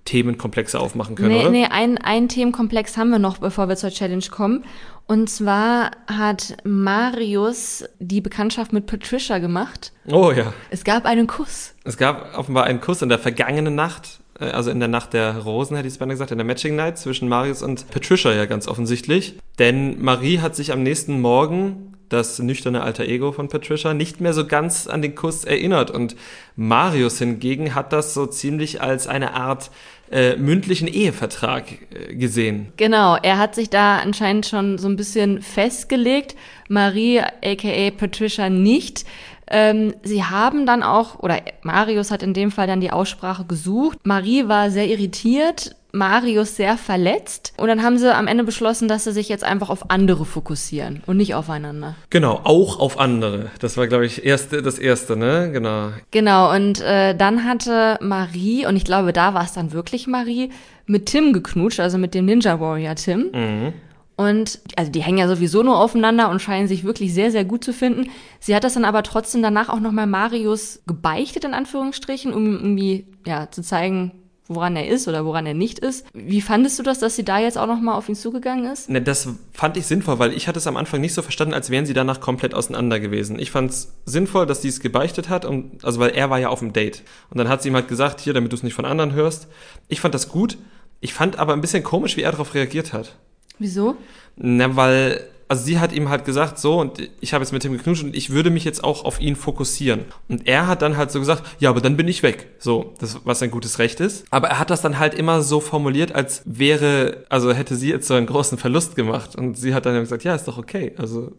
Themenkomplexe aufmachen können, nee, oder? Nee, ein, ein Themenkomplex haben wir noch, bevor wir zur Challenge kommen. Und zwar hat Marius die Bekanntschaft mit Patricia gemacht. Oh ja. Es gab einen Kuss. Es gab offenbar einen Kuss in der vergangenen Nacht also in der Nacht der Rosen, hätte ich es beinahe gesagt, in der Matching Night zwischen Marius und Patricia ja ganz offensichtlich. Denn Marie hat sich am nächsten Morgen, das nüchterne alter Ego von Patricia, nicht mehr so ganz an den Kuss erinnert. Und Marius hingegen hat das so ziemlich als eine Art äh, mündlichen Ehevertrag äh, gesehen. Genau, er hat sich da anscheinend schon so ein bisschen festgelegt. Marie, aka Patricia, nicht. Ähm, sie haben dann auch, oder Marius hat in dem Fall dann die Aussprache gesucht. Marie war sehr irritiert, Marius sehr verletzt. Und dann haben sie am Ende beschlossen, dass sie sich jetzt einfach auf andere fokussieren und nicht aufeinander. Genau, auch auf andere. Das war, glaube ich, erste, das Erste, ne? Genau. Genau, und äh, dann hatte Marie, und ich glaube, da war es dann wirklich Marie, mit Tim geknutscht, also mit dem Ninja Warrior Tim. Mhm. Und also die hängen ja sowieso nur aufeinander und scheinen sich wirklich sehr, sehr gut zu finden. Sie hat das dann aber trotzdem danach auch nochmal Marius gebeichtet, in Anführungsstrichen, um irgendwie ja, zu zeigen, woran er ist oder woran er nicht ist. Wie fandest du das, dass sie da jetzt auch nochmal auf ihn zugegangen ist? Ne, das fand ich sinnvoll, weil ich hatte es am Anfang nicht so verstanden, als wären sie danach komplett auseinander gewesen. Ich fand es sinnvoll, dass sie es gebeichtet hat, und, also weil er war ja auf dem Date. Und dann hat sie ihm halt gesagt, hier, damit du es nicht von anderen hörst. Ich fand das gut. Ich fand aber ein bisschen komisch, wie er darauf reagiert hat. Wieso? Na, weil, also sie hat ihm halt gesagt, so, und ich habe jetzt mit ihm geknutscht und ich würde mich jetzt auch auf ihn fokussieren. Und er hat dann halt so gesagt, ja, aber dann bin ich weg. So, das, was ein gutes Recht ist. Aber er hat das dann halt immer so formuliert, als wäre, also hätte sie jetzt so einen großen Verlust gemacht. Und sie hat dann gesagt, ja, ist doch okay. Also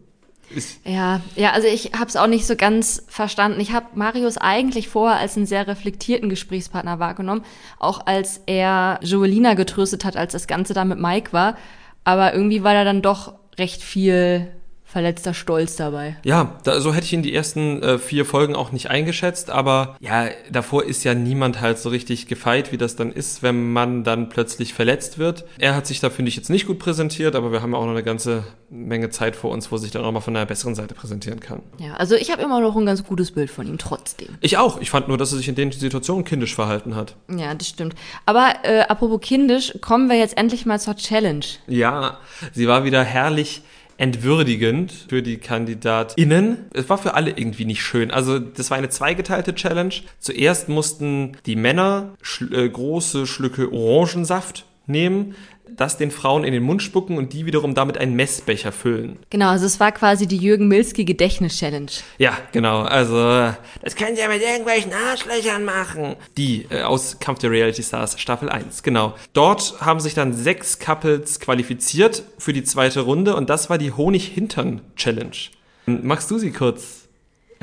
ja, ja, also ich habe es auch nicht so ganz verstanden. Ich habe Marius eigentlich vorher als einen sehr reflektierten Gesprächspartner wahrgenommen, auch als er Joelina getröstet hat, als das Ganze da mit Mike war. Aber irgendwie war da dann doch recht viel verletzter Stolz dabei. Ja, da, so hätte ich ihn die ersten äh, vier Folgen auch nicht eingeschätzt, aber ja, davor ist ja niemand halt so richtig gefeit, wie das dann ist, wenn man dann plötzlich verletzt wird. Er hat sich da, finde ich, jetzt nicht gut präsentiert, aber wir haben auch noch eine ganze Menge Zeit vor uns, wo sich dann auch mal von einer besseren Seite präsentieren kann. Ja, also ich habe immer noch ein ganz gutes Bild von ihm trotzdem. Ich auch. Ich fand nur, dass er sich in den Situationen kindisch verhalten hat. Ja, das stimmt. Aber äh, apropos kindisch, kommen wir jetzt endlich mal zur Challenge. Ja, sie war wieder herrlich entwürdigend für die KandidatInnen. Es war für alle irgendwie nicht schön. Also das war eine zweigeteilte Challenge. Zuerst mussten die Männer schl äh, große Schlücke Orangensaft nehmen das den Frauen in den Mund spucken und die wiederum damit einen Messbecher füllen. Genau, also es war quasi die Jürgen Milski Gedächtnis-Challenge. Ja, genau. Also, das könnt ihr mit irgendwelchen Arschlöchern machen. Die äh, aus Kampf der Reality Stars Staffel 1, genau. Dort haben sich dann sechs Couples qualifiziert für die zweite Runde und das war die Honig-Hintern-Challenge. Magst du sie kurz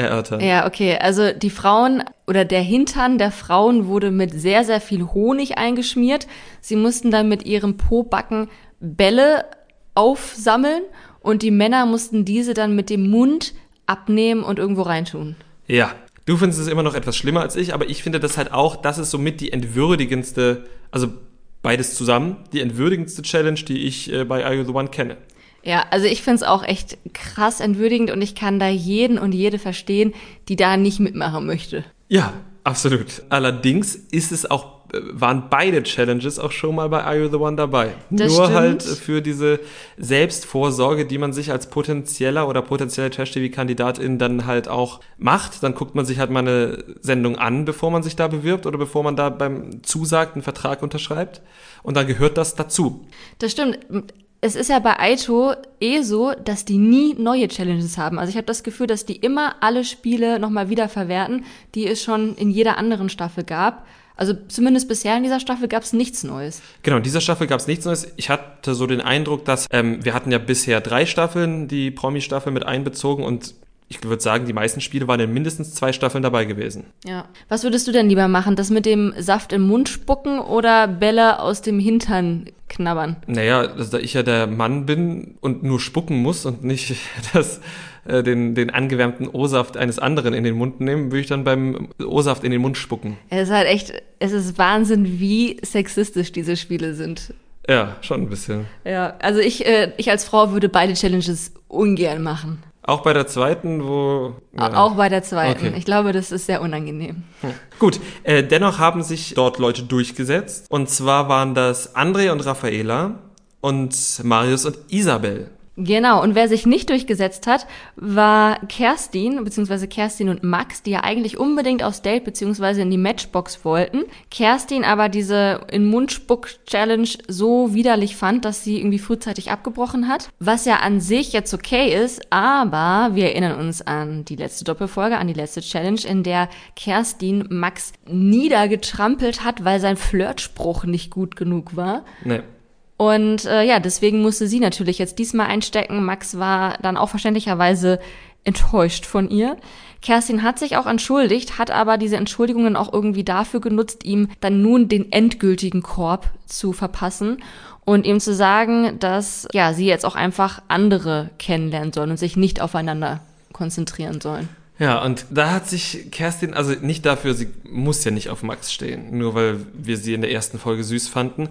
erörtern. Ja, okay. Also die Frauen oder der Hintern der Frauen wurde mit sehr, sehr viel Honig eingeschmiert. Sie mussten dann mit ihrem Po-Backen Bälle aufsammeln und die Männer mussten diese dann mit dem Mund abnehmen und irgendwo reintun. Ja, du findest es immer noch etwas schlimmer als ich, aber ich finde das halt auch, das ist somit die entwürdigendste, also beides zusammen, die entwürdigendste Challenge, die ich äh, bei Are You The One kenne. Ja, also ich finde es auch echt krass entwürdigend und ich kann da jeden und jede verstehen, die da nicht mitmachen möchte. Ja, absolut. Allerdings ist es auch waren beide Challenges auch schon mal bei Are You the One dabei. Das Nur stimmt. halt für diese Selbstvorsorge, die man sich als potenzieller oder potenzieller Trash-TV-Kandidatin dann halt auch macht. Dann guckt man sich halt mal eine Sendung an, bevor man sich da bewirbt oder bevor man da beim Zusagt einen Vertrag unterschreibt. Und dann gehört das dazu. Das stimmt. Es ist ja bei Aito eh so, dass die nie neue Challenges haben. Also ich habe das Gefühl, dass die immer alle Spiele nochmal wieder verwerten, die es schon in jeder anderen Staffel gab. Also zumindest bisher in dieser Staffel gab es nichts Neues. Genau, in dieser Staffel gab es nichts Neues. Ich hatte so den Eindruck, dass ähm, wir hatten ja bisher drei Staffeln, die Promi-Staffel mit einbezogen und ich würde sagen, die meisten Spiele waren in mindestens zwei Staffeln dabei gewesen. Ja. Was würdest du denn lieber machen? Das mit dem Saft im Mund spucken oder Bälle aus dem Hintern knabbern? Naja, dass da ich ja der Mann bin und nur spucken muss und nicht das, äh, den, den angewärmten O-Saft eines anderen in den Mund nehmen, würde ich dann beim O-Saft in den Mund spucken. Es ist halt echt, es ist Wahnsinn, wie sexistisch diese Spiele sind. Ja, schon ein bisschen. Ja, also ich, äh, ich als Frau würde beide Challenges ungern machen. Auch bei der zweiten, wo. A- Auch bei der zweiten. Okay. Ich glaube, das ist sehr unangenehm. Gut, äh, dennoch haben sich dort Leute durchgesetzt. Und zwar waren das André und Raffaela und Marius und Isabel. Genau, und wer sich nicht durchgesetzt hat, war Kerstin, beziehungsweise Kerstin und Max, die ja eigentlich unbedingt aufs Date beziehungsweise in die Matchbox wollten. Kerstin aber diese in Mundspuck-Challenge so widerlich fand, dass sie irgendwie frühzeitig abgebrochen hat. Was ja an sich jetzt okay ist, aber wir erinnern uns an die letzte Doppelfolge, an die letzte Challenge, in der Kerstin Max niedergetrampelt hat, weil sein Flirtspruch nicht gut genug war. Nee. Und äh, ja, deswegen musste sie natürlich jetzt diesmal einstecken. Max war dann auch verständlicherweise enttäuscht von ihr. Kerstin hat sich auch entschuldigt, hat aber diese Entschuldigungen auch irgendwie dafür genutzt, ihm dann nun den endgültigen Korb zu verpassen und ihm zu sagen, dass ja sie jetzt auch einfach andere kennenlernen sollen und sich nicht aufeinander konzentrieren sollen. Ja, und da hat sich Kerstin, also nicht dafür, sie muss ja nicht auf Max stehen, nur weil wir sie in der ersten Folge süß fanden.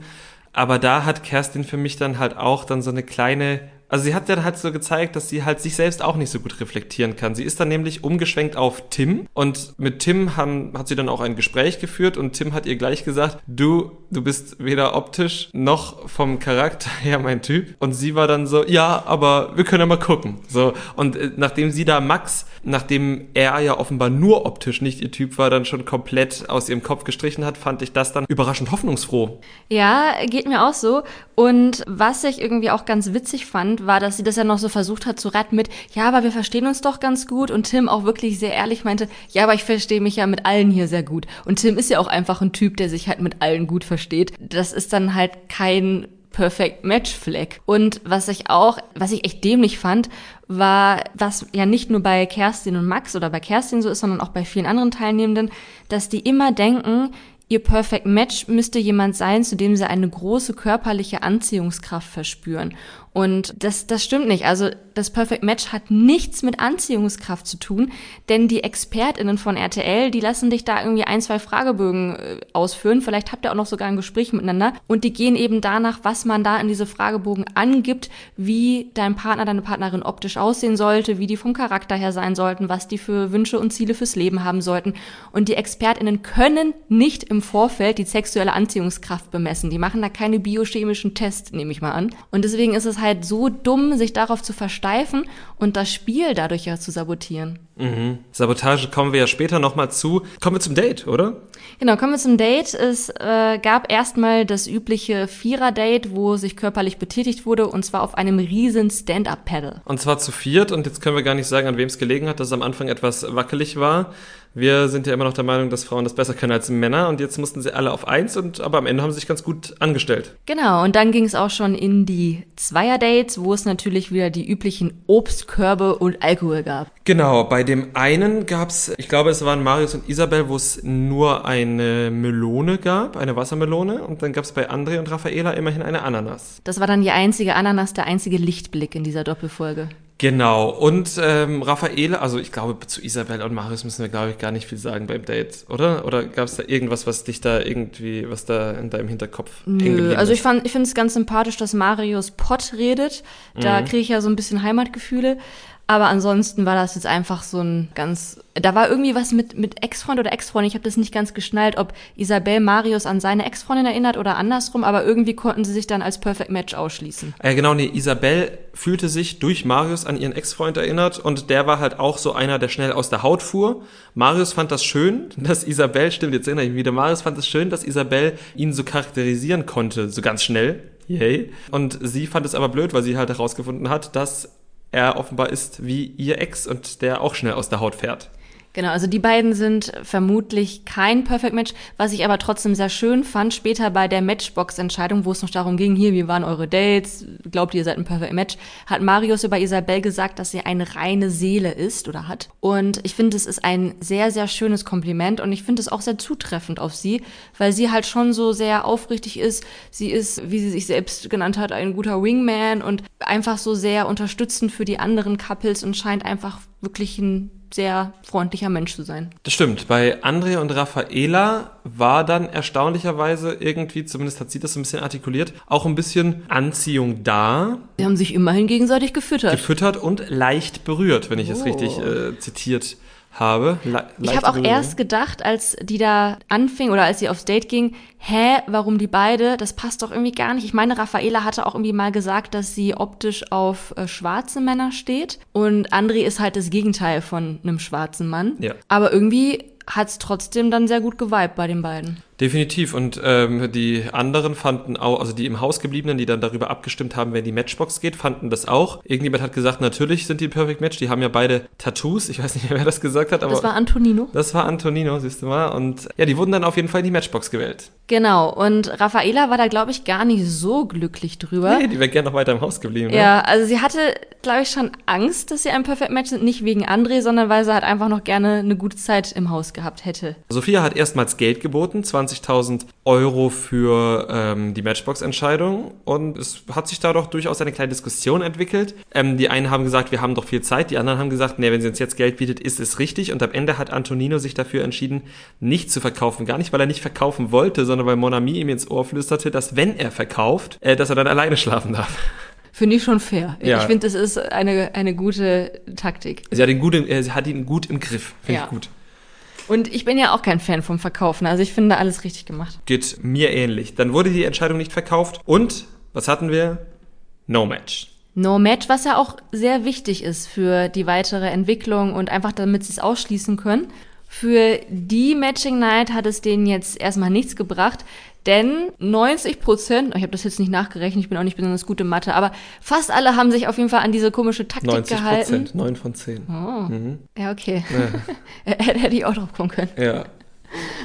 Aber da hat Kerstin für mich dann halt auch dann so eine kleine, also sie hat dann halt so gezeigt, dass sie halt sich selbst auch nicht so gut reflektieren kann. Sie ist dann nämlich umgeschwenkt auf Tim und mit Tim haben, hat sie dann auch ein Gespräch geführt und Tim hat ihr gleich gesagt, du, du bist weder optisch noch vom Charakter her mein Typ. Und sie war dann so, ja, aber wir können ja mal gucken. So, und äh, nachdem sie da Max, nachdem er ja offenbar nur optisch nicht ihr Typ war, dann schon komplett aus ihrem Kopf gestrichen hat, fand ich das dann überraschend hoffnungsfroh. Ja, geht mir auch so. Und was ich irgendwie auch ganz witzig fand, war, dass sie das ja noch so versucht hat zu retten mit, ja, aber wir verstehen uns doch ganz gut. Und Tim auch wirklich sehr ehrlich meinte, ja, aber ich verstehe mich ja mit allen hier sehr gut. Und Tim ist ja auch einfach ein Typ, der sich halt mit allen gut versteht. Das ist dann halt kein Perfect Match Fleck. Und was ich auch, was ich echt dämlich fand, war, was ja nicht nur bei Kerstin und Max oder bei Kerstin so ist, sondern auch bei vielen anderen Teilnehmenden, dass die immer denken, Ihr Perfect Match müsste jemand sein, zu dem sie eine große körperliche Anziehungskraft verspüren. Und das, das stimmt nicht. Also das Perfect Match hat nichts mit Anziehungskraft zu tun, denn die ExpertInnen von RTL, die lassen dich da irgendwie ein, zwei Fragebögen äh, ausführen. Vielleicht habt ihr auch noch sogar ein Gespräch miteinander. Und die gehen eben danach, was man da in diese Fragebogen angibt, wie dein Partner, deine Partnerin optisch aussehen sollte, wie die vom Charakter her sein sollten, was die für Wünsche und Ziele fürs Leben haben sollten. Und die ExpertInnen können nicht im Vorfeld die sexuelle Anziehungskraft bemessen. Die machen da keine biochemischen Tests, nehme ich mal an. Und deswegen ist es halt so dumm, sich darauf zu versteifen und das Spiel dadurch ja zu sabotieren. Mhm. Sabotage kommen wir ja später nochmal zu. Kommen wir zum Date, oder? Genau, kommen wir zum Date. Es äh, gab erstmal das übliche Vierer-Date, wo sich körperlich betätigt wurde, und zwar auf einem riesen Stand-Up-Paddle. Und zwar zu viert und jetzt können wir gar nicht sagen, an wem es gelegen hat, dass es am Anfang etwas wackelig war. Wir sind ja immer noch der Meinung, dass Frauen das besser können als Männer und jetzt mussten sie alle auf eins und aber am Ende haben sie sich ganz gut angestellt. Genau, und dann ging es auch schon in die Zweier-Dates, wo es natürlich wieder die üblichen Obstkörbe und Alkohol gab. Genau, bei dem einen gab's, ich glaube, es waren Marius und Isabel, wo es nur eine Melone gab, eine Wassermelone und dann gab's bei André und Raffaela immerhin eine Ananas. Das war dann die einzige Ananas, der einzige Lichtblick in dieser Doppelfolge. Genau, und ähm, Raffaele, also ich glaube, zu Isabel und Marius müssen wir, glaube ich, gar nicht viel sagen beim Date, oder? Oder gab es da irgendwas, was dich da irgendwie, was da in deinem Hinterkopf Nö, also ich fand, ich finde es ganz sympathisch, dass Marius Pott redet. Da kriege ich ja so ein bisschen Heimatgefühle. Aber ansonsten war das jetzt einfach so ein ganz. Da war irgendwie was mit, mit Ex-Freund oder Ex-Freundin. Ich habe das nicht ganz geschnallt, ob Isabel Marius an seine Ex-Freundin erinnert oder andersrum, aber irgendwie konnten sie sich dann als Perfect Match ausschließen. Ja, genau, nee, Isabel fühlte sich durch Marius an ihren Ex-Freund erinnert und der war halt auch so einer, der schnell aus der Haut fuhr. Marius fand das schön, dass Isabel, stimmt, jetzt erinnere ich mich wieder, Marius fand es schön, dass Isabel ihn so charakterisieren konnte, so ganz schnell. Yay. Und sie fand es aber blöd, weil sie halt herausgefunden hat, dass er offenbar ist wie ihr Ex und der auch schnell aus der Haut fährt. Genau, also die beiden sind vermutlich kein Perfect Match, was ich aber trotzdem sehr schön fand, später bei der Matchbox-Entscheidung, wo es noch darum ging, hier, wie waren eure Dates, glaubt ihr, ihr seid ein Perfect Match, hat Marius über Isabel gesagt, dass sie eine reine Seele ist oder hat. Und ich finde, es ist ein sehr, sehr schönes Kompliment und ich finde es auch sehr zutreffend auf sie, weil sie halt schon so sehr aufrichtig ist. Sie ist, wie sie sich selbst genannt hat, ein guter Wingman und einfach so sehr unterstützend für die anderen Couples und scheint einfach wirklich ein sehr freundlicher Mensch zu sein. Das stimmt. Bei André und Raffaela war dann erstaunlicherweise irgendwie, zumindest hat sie das ein bisschen artikuliert, auch ein bisschen Anziehung da. Sie haben sich immerhin gegenseitig gefüttert. Gefüttert und leicht berührt, wenn ich es richtig äh, zitiert habe. Le ich habe auch Berührung. erst gedacht, als die da anfing oder als sie aufs Date ging, hä, warum die beide? Das passt doch irgendwie gar nicht. Ich meine, Raffaela hatte auch irgendwie mal gesagt, dass sie optisch auf äh, schwarze Männer steht und André ist halt das Gegenteil von einem schwarzen Mann. Ja. Aber irgendwie hat's trotzdem dann sehr gut geweibt bei den beiden. Definitiv. Und ähm, die anderen fanden auch, also die im Haus gebliebenen, die dann darüber abgestimmt haben, wer in die Matchbox geht, fanden das auch. Irgendjemand hat gesagt, natürlich sind die Perfect Match. Die haben ja beide Tattoos. Ich weiß nicht mehr, wer das gesagt hat, aber. Das war Antonino. Das war Antonino, siehst du mal. Und ja, die wurden dann auf jeden Fall in die Matchbox gewählt. Genau. Und Raffaela war da, glaube ich, gar nicht so glücklich drüber. Nee, die wäre gerne noch weiter im Haus geblieben. Ne? Ja, also sie hatte, glaube ich, schon Angst, dass sie ein Perfect Match sind. Nicht wegen André, sondern weil sie halt einfach noch gerne eine gute Zeit im Haus gehabt hätte. Sophia hat erstmals Geld geboten, 20.000 Euro für ähm, die Matchbox-Entscheidung und es hat sich da doch durchaus eine kleine Diskussion entwickelt. Ähm, die einen haben gesagt, wir haben doch viel Zeit, die anderen haben gesagt, nee, wenn sie uns jetzt Geld bietet, ist es richtig und am Ende hat Antonino sich dafür entschieden, nicht zu verkaufen. Gar nicht, weil er nicht verkaufen wollte, sondern weil Monami ihm ins Ohr flüsterte, dass wenn er verkauft, äh, dass er dann alleine schlafen darf. Finde ich schon fair. Ja. Ich finde, das ist eine, eine gute Taktik. Sie hat ihn gut, im, sie hat ihn gut im Griff. Finde ja. ich gut. Und ich bin ja auch kein Fan vom Verkaufen. Also ich finde alles richtig gemacht. Geht mir ähnlich. Dann wurde die Entscheidung nicht verkauft. Und was hatten wir? No Match. No Match, was ja auch sehr wichtig ist für die weitere Entwicklung und einfach damit sie es ausschließen können. Für die Matching Night hat es denen jetzt erstmal nichts gebracht, denn 90 Prozent, ich habe das jetzt nicht nachgerechnet, ich bin auch nicht besonders gut in Mathe, aber fast alle haben sich auf jeden Fall an diese komische Taktik 90 gehalten. 90% 9 von 10. Oh. Mhm. Ja, okay. Ja. Hätte ich auch drauf kommen können. Ja.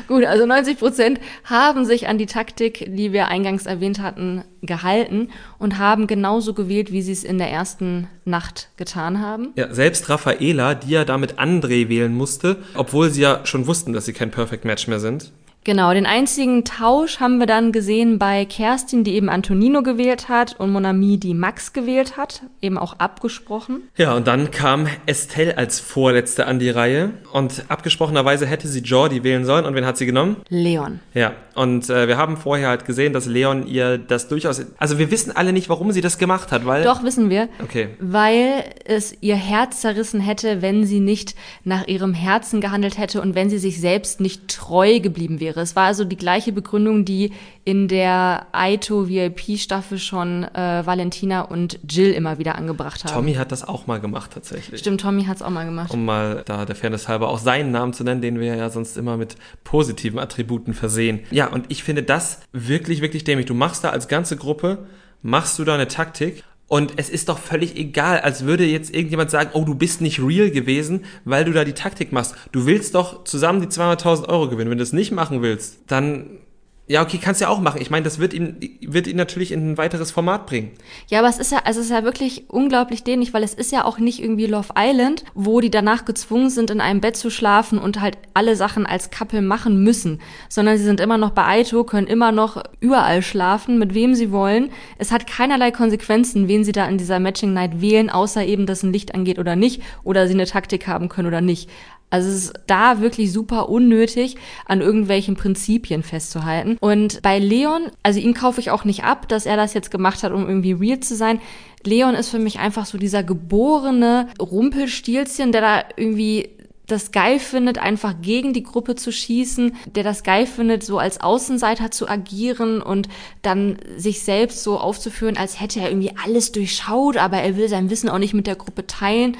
Gut, also 90 Prozent haben sich an die Taktik, die wir eingangs erwähnt hatten, gehalten und haben genauso gewählt, wie sie es in der ersten Nacht getan haben. Ja, selbst Raffaela, die ja damit André wählen musste, obwohl sie ja schon wussten, dass sie kein Perfect Match mehr sind. Genau, den einzigen Tausch haben wir dann gesehen bei Kerstin, die eben Antonino gewählt hat und Monami, die Max gewählt hat, eben auch abgesprochen. Ja, und dann kam Estelle als Vorletzte an die Reihe und abgesprochenerweise hätte sie Jordi wählen sollen und wen hat sie genommen? Leon. Ja, und äh, wir haben vorher halt gesehen, dass Leon ihr das durchaus, also wir wissen alle nicht, warum sie das gemacht hat, weil... Doch, wissen wir. Okay. Weil es ihr Herz zerrissen hätte, wenn sie nicht nach ihrem Herzen gehandelt hätte und wenn sie sich selbst nicht treu geblieben wäre wäre. Es war also die gleiche Begründung, die in der Aito VIP-Staffel schon äh, Valentina und Jill immer wieder angebracht haben. Tommy hat das auch mal gemacht tatsächlich. Stimmt, Tommy hat es auch mal gemacht. Um mal da der Fairness halber auch seinen Namen zu nennen, den wir ja sonst immer mit positiven Attributen versehen. Ja, und ich finde das wirklich, wirklich dämlich. Du machst da als ganze Gruppe, machst du da eine Taktik und es ist doch völlig egal, als würde jetzt irgendjemand sagen, oh, du bist nicht real gewesen, weil du da die Taktik machst. Du willst doch zusammen die 200.000 Euro gewinnen. Wenn du das nicht machen willst, dann ja, okay, kannst ja auch machen. Ich meine, das wird ihn, wird ihn natürlich in ein weiteres Format bringen. Ja, aber es ist ja, also es ist ja wirklich unglaublich dämlich, weil es ist ja auch nicht irgendwie Love Island, wo die danach gezwungen sind, in einem Bett zu schlafen und halt alle Sachen als Couple machen müssen, sondern sie sind immer noch bei Aito, können immer noch überall schlafen, mit wem sie wollen. Es hat keinerlei Konsequenzen, wen sie da in dieser Matching Night wählen, außer eben, dass ein Licht angeht oder nicht, oder sie eine Taktik haben können oder nicht. Also es ist da wirklich super unnötig, an irgendwelchen Prinzipien festzuhalten. Und bei Leon, also ihn kaufe ich auch nicht ab, dass er das jetzt gemacht hat, um irgendwie real zu sein. Leon ist für mich einfach so dieser geborene Rumpelstilzchen, der da irgendwie das geil findet, einfach gegen die Gruppe zu schießen, der das geil findet, so als Außenseiter zu agieren und dann sich selbst so aufzuführen, als hätte er irgendwie alles durchschaut, aber er will sein Wissen auch nicht mit der Gruppe teilen.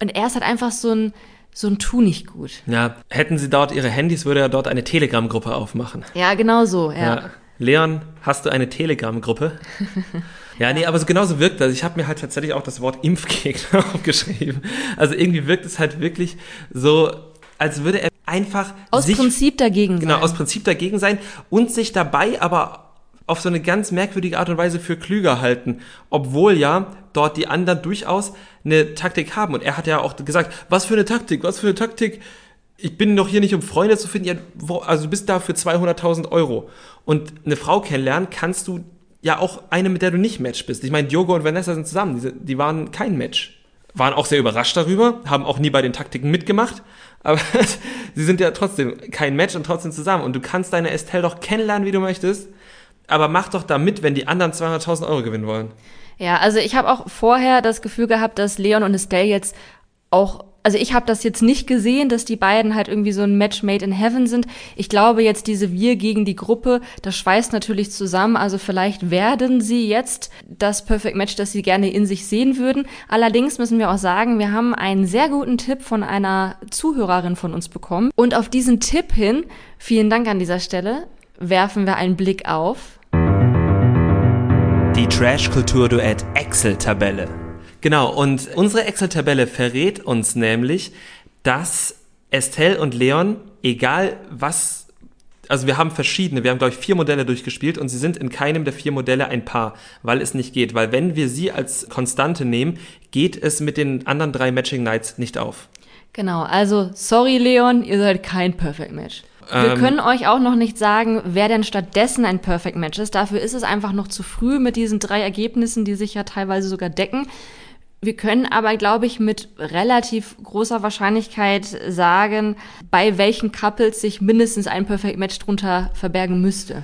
Und er ist halt einfach so ein, so ein Tu nicht gut. Ja, hätten sie dort ihre Handys, würde er dort eine Telegram-Gruppe aufmachen. Ja, genau so, ja. ja. Leon, hast du eine Telegram-Gruppe? ja, nee, aber so genauso wirkt das. Ich habe mir halt tatsächlich auch das Wort Impfgegner aufgeschrieben. Also irgendwie wirkt es halt wirklich so, als würde er einfach aus sich, Prinzip dagegen genau, sein. Genau, aus Prinzip dagegen sein und sich dabei aber auf so eine ganz merkwürdige Art und Weise für klüger halten, obwohl ja dort die anderen durchaus eine Taktik haben. Und er hat ja auch gesagt, was für eine Taktik, was für eine Taktik. Ich bin doch hier nicht, um Freunde zu finden. Also du bist da für 200.000 Euro. Und eine Frau kennenlernen kannst du ja auch eine, mit der du nicht Match bist. Ich meine, Diogo und Vanessa sind zusammen. Die, die waren kein Match. Waren auch sehr überrascht darüber, haben auch nie bei den Taktiken mitgemacht. Aber sie sind ja trotzdem kein Match und trotzdem zusammen. Und du kannst deine Estelle doch kennenlernen, wie du möchtest. Aber mach doch da mit, wenn die anderen 200.000 Euro gewinnen wollen. Ja, also ich habe auch vorher das Gefühl gehabt, dass Leon und Estelle jetzt auch also ich habe das jetzt nicht gesehen, dass die beiden halt irgendwie so ein Match made in heaven sind. Ich glaube jetzt diese Wir gegen die Gruppe, das schweißt natürlich zusammen. Also vielleicht werden sie jetzt das Perfect Match, das sie gerne in sich sehen würden. Allerdings müssen wir auch sagen, wir haben einen sehr guten Tipp von einer Zuhörerin von uns bekommen. Und auf diesen Tipp hin, vielen Dank an dieser Stelle, werfen wir einen Blick auf die Trash-Kultur-Duett Excel-Tabelle. Genau, und unsere Excel-Tabelle verrät uns nämlich, dass Estelle und Leon, egal was, also wir haben verschiedene, wir haben glaube ich vier Modelle durchgespielt und sie sind in keinem der vier Modelle ein Paar, weil es nicht geht. Weil wenn wir sie als Konstante nehmen, geht es mit den anderen drei Matching Nights nicht auf. Genau, also sorry Leon, ihr seid kein Perfect Match. Wir ähm, können euch auch noch nicht sagen, wer denn stattdessen ein Perfect Match ist. Dafür ist es einfach noch zu früh mit diesen drei Ergebnissen, die sich ja teilweise sogar decken. Wir können aber, glaube ich, mit relativ großer Wahrscheinlichkeit sagen, bei welchen Couples sich mindestens ein Perfect Match drunter verbergen müsste.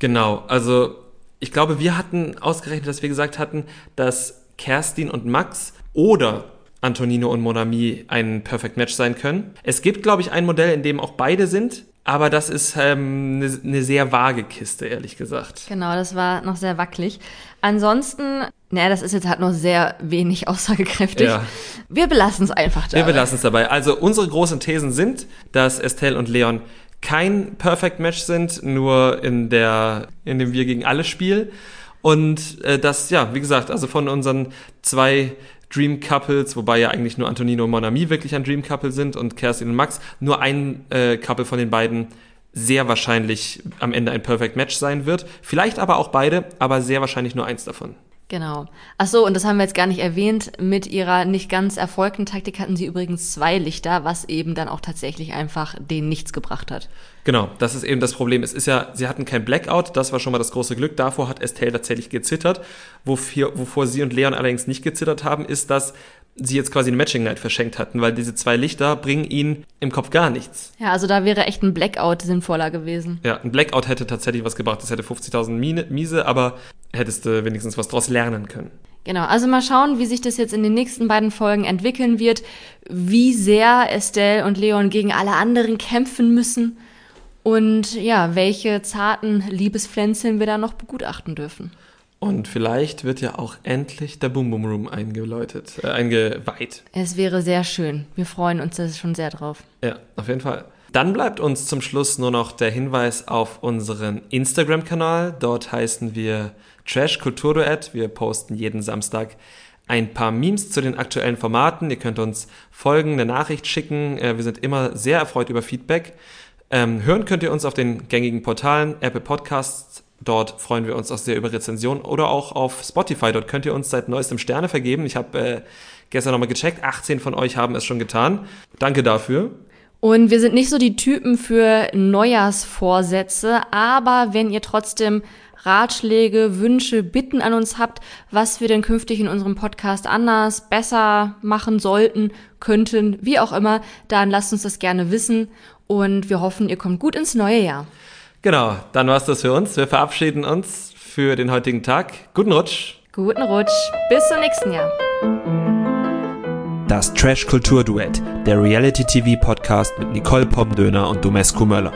Genau, also ich glaube, wir hatten ausgerechnet, dass wir gesagt hatten, dass Kerstin und Max oder Antonino und Monami ein Perfect Match sein können. Es gibt, glaube ich, ein Modell, in dem auch beide sind. Aber das ist ähm, eine, eine sehr vage Kiste, ehrlich gesagt. Genau, das war noch sehr wackelig. Ansonsten, naja, das ist jetzt halt noch sehr wenig aussagekräftig. Ja. Wir belassen es einfach dabei. Wir belassen es dabei. Also unsere großen Thesen sind, dass Estelle und Leon kein Perfect Match sind, nur in der in dem Wir gegen alle Spiel. Und äh, das, ja, wie gesagt, also von unseren zwei Dream Couples, wobei ja eigentlich nur Antonino und Monami wirklich ein Dream Couple sind und Kerstin und Max, nur ein äh, Couple von den beiden sehr wahrscheinlich am Ende ein Perfect Match sein wird. Vielleicht aber auch beide, aber sehr wahrscheinlich nur eins davon. Genau. Ach so, und das haben wir jetzt gar nicht erwähnt. Mit ihrer nicht ganz erfolgten Taktik hatten sie übrigens zwei Lichter, was eben dann auch tatsächlich einfach denen nichts gebracht hat. Genau, das ist eben das Problem. Es ist ja, sie hatten kein Blackout, das war schon mal das große Glück. Davor hat Estelle tatsächlich gezittert. Wofür, wovor sie und Leon allerdings nicht gezittert haben, ist, dass sie jetzt quasi eine Matching Night verschenkt hatten, weil diese zwei Lichter bringen ihnen im Kopf gar nichts. Ja, also da wäre echt ein Blackout sinnvoller gewesen. Ja, ein Blackout hätte tatsächlich was gebracht. Das hätte 50.000 Miese, aber hättest du wenigstens was draus lernen können. Genau, also mal schauen, wie sich das jetzt in den nächsten beiden Folgen entwickeln wird, wie sehr Estelle und Leon gegen alle anderen kämpfen müssen und ja, welche zarten Liebespflänzchen wir da noch begutachten dürfen. Und vielleicht wird ja auch endlich der Boom Boom Room eingeläutet, äh, eingeweiht. Es wäre sehr schön. Wir freuen uns da schon sehr drauf. Ja, auf jeden Fall. Dann bleibt uns zum Schluss nur noch der Hinweis auf unseren Instagram-Kanal. Dort heißen wir Trash Kulturduett. Wir posten jeden Samstag ein paar Memes zu den aktuellen Formaten. Ihr könnt uns folgen, eine Nachricht schicken. Äh, wir sind immer sehr erfreut über Feedback. Ähm, hören könnt ihr uns auf den gängigen Portalen Apple Podcasts, Dort freuen wir uns auch sehr über Rezensionen oder auch auf Spotify. Dort könnt ihr uns seit neuestem Sterne vergeben. Ich habe äh, gestern nochmal gecheckt, 18 von euch haben es schon getan. Danke dafür. Und wir sind nicht so die Typen für Neujahrsvorsätze, aber wenn ihr trotzdem Ratschläge, Wünsche, Bitten an uns habt, was wir denn künftig in unserem Podcast anders, besser machen sollten, könnten, wie auch immer, dann lasst uns das gerne wissen und wir hoffen, ihr kommt gut ins neue Jahr. Genau, dann war's das für uns. Wir verabschieden uns für den heutigen Tag. Guten Rutsch. Guten Rutsch. Bis zum nächsten Jahr. Das Trash Kultur Duett, der Reality TV Podcast mit Nicole Pomdöner und Domescu Möller.